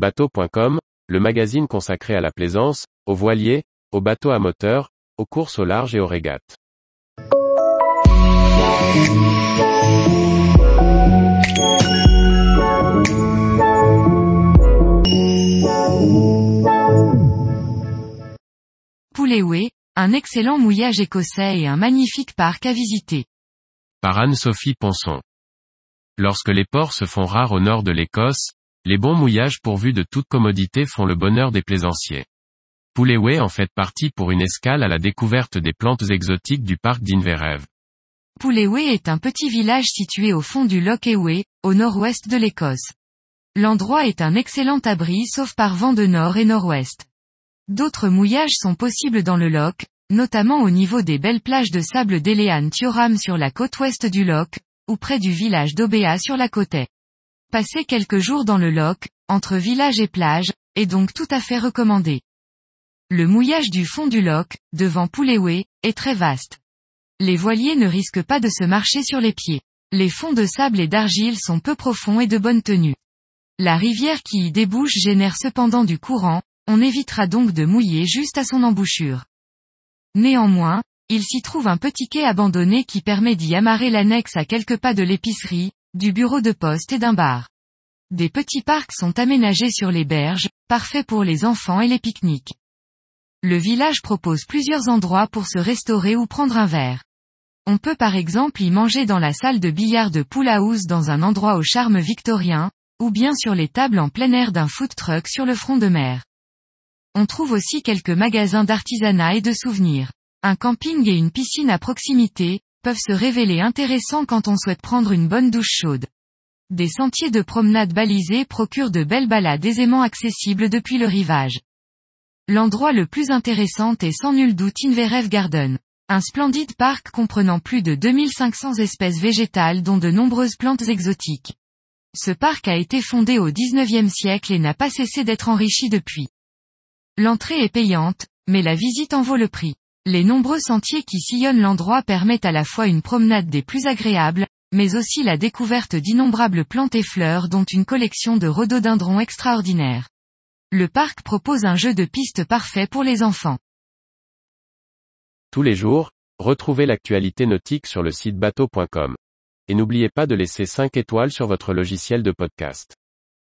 Bateau.com, le magazine consacré à la plaisance, aux voiliers, aux bateaux à moteur, aux courses au large et aux régates. Pouléoué, un excellent mouillage écossais et un magnifique parc à visiter. Par Anne-Sophie Ponson. Lorsque les ports se font rares au nord de l'Écosse, les bons mouillages pourvus de toute commodité font le bonheur des plaisanciers. Pouléoué en fait partie pour une escale à la découverte des plantes exotiques du parc d'Inverev. Pouléoué est un petit village situé au fond du Loch Ewe, au nord-ouest de l'Écosse. L'endroit est un excellent abri sauf par vent de nord et nord-ouest. D'autres mouillages sont possibles dans le loch, notamment au niveau des belles plages de sable d'Elean Thioram sur la côte ouest du loch, ou près du village d'Obea sur la côte. Passer quelques jours dans le loch, entre village et plage, est donc tout à fait recommandé. Le mouillage du fond du loch, devant Pouléoué, est très vaste. Les voiliers ne risquent pas de se marcher sur les pieds. Les fonds de sable et d'argile sont peu profonds et de bonne tenue. La rivière qui y débouche génère cependant du courant, on évitera donc de mouiller juste à son embouchure. Néanmoins, il s'y trouve un petit quai abandonné qui permet d'y amarrer l'annexe à quelques pas de l'épicerie, du bureau de poste et d'un bar. Des petits parcs sont aménagés sur les berges, parfaits pour les enfants et les pique-niques. Le village propose plusieurs endroits pour se restaurer ou prendre un verre. On peut par exemple y manger dans la salle de billard de Pool House dans un endroit au charme victorien, ou bien sur les tables en plein air d'un food truck sur le front de mer. On trouve aussi quelques magasins d'artisanat et de souvenirs. Un camping et une piscine à proximité, peuvent se révéler intéressants quand on souhaite prendre une bonne douche chaude. Des sentiers de promenade balisés procurent de belles balades aisément accessibles depuis le rivage. L'endroit le plus intéressant est sans nul doute Inverev Garden. Un splendide parc comprenant plus de 2500 espèces végétales dont de nombreuses plantes exotiques. Ce parc a été fondé au 19e siècle et n'a pas cessé d'être enrichi depuis. L'entrée est payante, mais la visite en vaut le prix. Les nombreux sentiers qui sillonnent l'endroit permettent à la fois une promenade des plus agréables, mais aussi la découverte d'innombrables plantes et fleurs dont une collection de rhododendrons extraordinaires. Le parc propose un jeu de piste parfait pour les enfants. Tous les jours, retrouvez l'actualité nautique sur le site bateau.com. Et n'oubliez pas de laisser 5 étoiles sur votre logiciel de podcast.